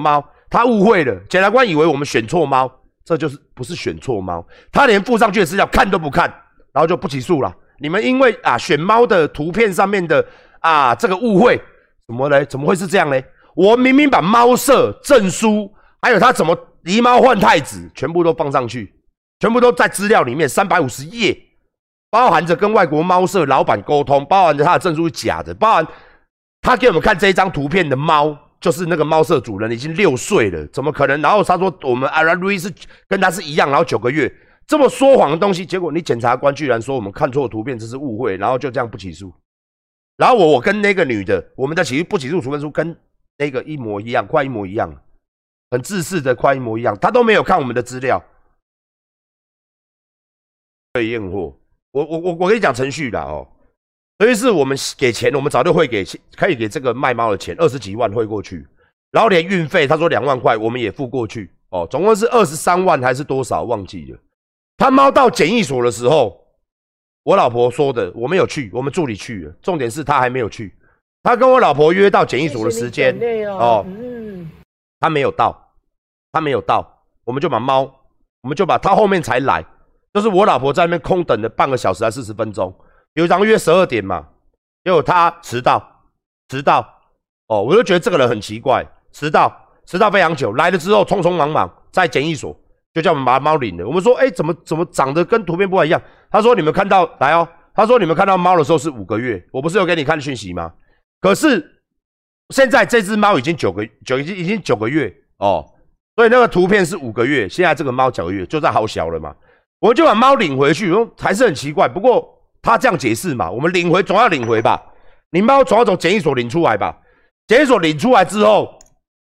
猫，他误会了，检察官以为我们选错猫，这就是不是选错猫，他连附上去的资料看都不看，然后就不起诉了。你们因为啊选猫的图片上面的啊这个误会，怎么嘞？怎么会是这样嘞？我明明把猫舍证书，还有他怎么狸猫换太子，全部都放上去，全部都在资料里面，三百五十页，包含着跟外国猫舍老板沟通，包含着他的证书是假的，包含他给我们看这一张图片的猫，就是那个猫舍主人已经六岁了，怎么可能？然后他说我们阿拉路易是跟他是一样，然后九个月，这么说谎的东西，结果你检察官居然说我们看错图片，这是误会，然后就这样不起诉。然后我我跟那个女的，我们的起诉不起诉处分书跟。那个一模一样，快一模一样，很自私的快一模一样，他都没有看我们的资料，被验货。我我我我跟你讲程序啦哦，所以是我们给钱，我们早就会给，可以给这个卖猫的钱二十几万汇过去，然后连运费他说两万块我们也付过去哦，总共是二十三万还是多少忘记了。他猫到检疫所的时候，我老婆说的，我没有去，我们助理去了，重点是他还没有去。他跟我老婆约到检疫所的时间哦，嗯，他没有到，他没有到，我们就把猫，我们就把他后面才来，就是我老婆在那边空等了半个小时还四十分钟，有一张约十二点嘛，结果他迟到，迟到，哦，我就觉得这个人很奇怪，迟到，迟到非常久，来了之后匆匆忙忙在检疫所就叫我们把猫领了，我们说，哎，怎么怎么长得跟图片不一样？他说你们看到来哦，他说你们看到猫的时候是五个月，我不是有给你看讯息吗？可是现在这只猫已经九个九已经已经九个月哦，所以那个图片是五个月，现在这个猫九个月就在好小了嘛，我就把猫领回去，还是很奇怪。不过他这样解释嘛，我们领回总要领回吧，你猫总要从检疫所领出来吧，检疫所领出来之后，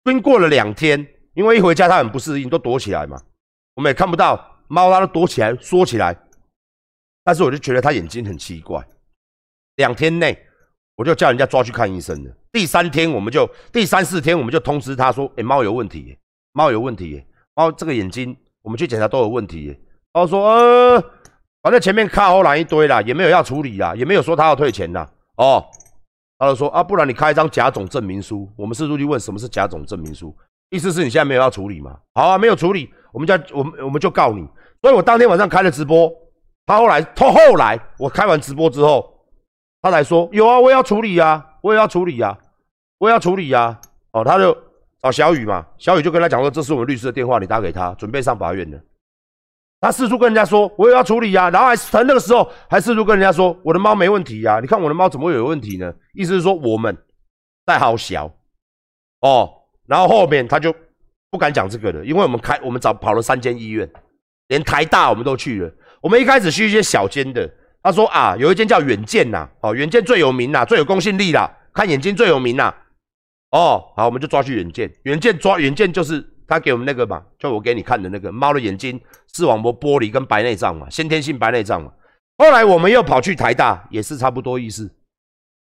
经过了两天，因为一回家它很不适应，都躲起来嘛，我们也看不到猫，它都躲起来缩起来，但是我就觉得它眼睛很奇怪，两天内。我就叫人家抓去看医生了。第三天，我们就第三四天，我们就通知他说：“哎，猫有问题，猫有问题，猫这个眼睛，我们去检查都有问题。”他说：“呃，反正前面卡后来一堆啦，也没有要处理啦，也没有说他要退钱啦。”哦，他就说：“啊，不然你开一张假种证明书。”我们是入去问什么是假种证明书，意思是你现在没有要处理嘛？好啊，没有处理，我们叫我们我们就告你。所以我当天晚上开了直播，他后来他后来我开完直播之后。他才说有啊，我也要处理呀，我也要处理呀，我也要处理呀。哦，他就找小雨嘛，小雨就跟他讲说，这是我们律师的电话，你打给他，准备上法院的。他四处跟人家说，我也要处理呀，然后还他那个时候还四处跟人家说，我的猫没问题呀，你看我的猫怎么会有问题呢？意思是说我们在好小哦，然后后面他就不敢讲这个了，因为我们开我们找跑了三间医院，连台大我们都去了，我们一开始去一些小间的。他说啊，有一间叫远见呐，哦，远见最有名啦，最有公信力啦，看眼睛最有名啦。哦，好，我们就抓去远见，远见抓远见就是他给我们那个嘛，就我给你看的那个猫的眼睛，视网膜玻璃跟白内障嘛，先天性白内障嘛。后来我们又跑去台大，也是差不多意思，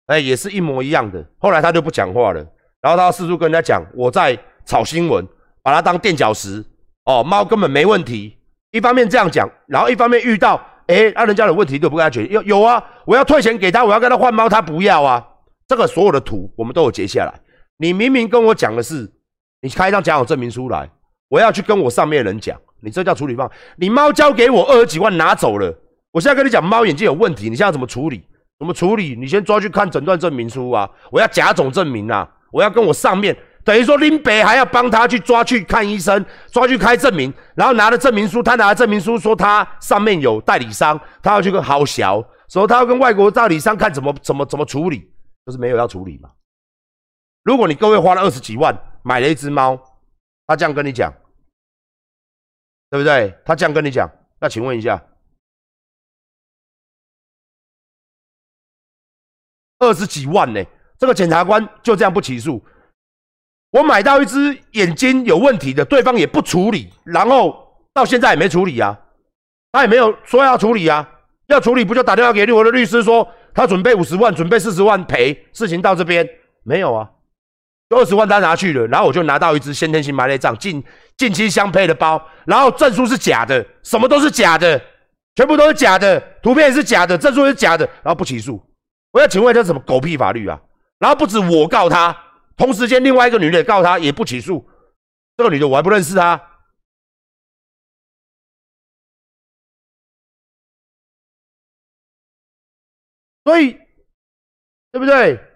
哎，也是一模一样的。后来他就不讲话了，然后他四处跟人家讲我在炒新闻，把它当垫脚石。哦，猫根本没问题，一方面这样讲，然后一方面遇到。哎，那人家有问题都不跟他解决，有有啊，我要退钱给他，我要跟他换猫，他不要啊。这个所有的图我们都有截下来。你明明跟我讲的是，你开一张假有证明书来，我要去跟我上面的人讲，你这叫处理方你猫交给我二十几万拿走了，我现在跟你讲猫眼睛有问题，你现在怎么处理？怎么处理？你先抓去看诊断证明书啊，我要假种证明啊，我要跟我上面。等于说林北还要帮他去抓去看医生，抓去开证明，然后拿了证明书，他拿了证明书说他上面有代理商，他要去跟好小，说他要跟外国代理商看怎么怎么怎么处理，就是没有要处理嘛。如果你各位花了二十几万买了一只猫，他这样跟你讲，对不对？他这样跟你讲，那请问一下，二十几万呢？这个检察官就这样不起诉？我买到一只眼睛有问题的，对方也不处理，然后到现在也没处理啊，他也没有说要处理啊，要处理不就打电话给我的律师说他准备五十万，准备四十万赔，事情到这边没有啊，二十万他拿去了，然后我就拿到一只先天性白内障近近期相配的包，然后证书是假的，什么都是假的，全部都是假的，图片也是假的，证书也是假的，然后不起诉，我要请问这什么狗屁法律啊？然后不止我告他。同时间，另外一个女的告他也不起诉，这个女的我还不认识她，所以对不对？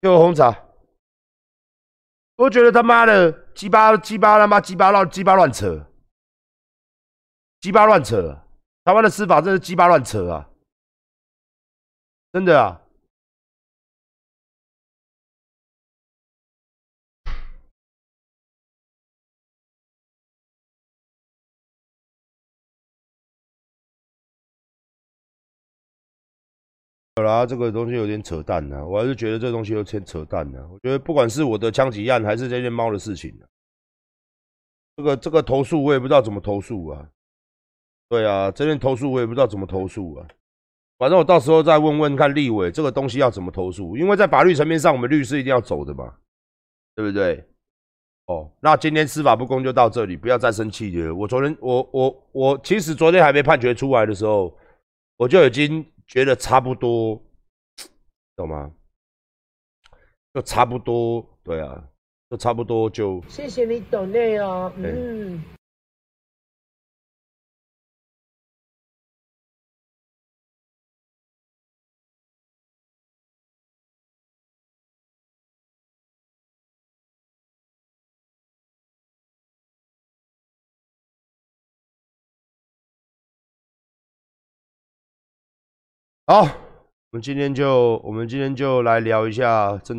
给我红茶。我觉得他妈的鸡巴鸡巴他妈鸡巴乱鸡巴乱扯，鸡巴乱扯，台湾的司法真是鸡巴乱扯啊！真的啊！好啦，这个东西有点扯淡呢，我还是觉得这东西有点扯淡呢。我觉得不管是我的枪击案，还是这件猫的事情，这个这个投诉我也不知道怎么投诉啊。对啊，这件投诉我也不知道怎么投诉啊。反正我到时候再问问看立委这个东西要怎么投诉，因为在法律层面上，我们律师一定要走的嘛，对不对？哦，那今天司法不公就到这里，不要再生气了。我昨天我我我其实昨天还没判决出来的时候，我就已经。觉得差不多，懂吗？就差不多，对啊，就差不多就。谢谢你懂内哦，嗯。好，我们今天就我们今天就来聊一下正当。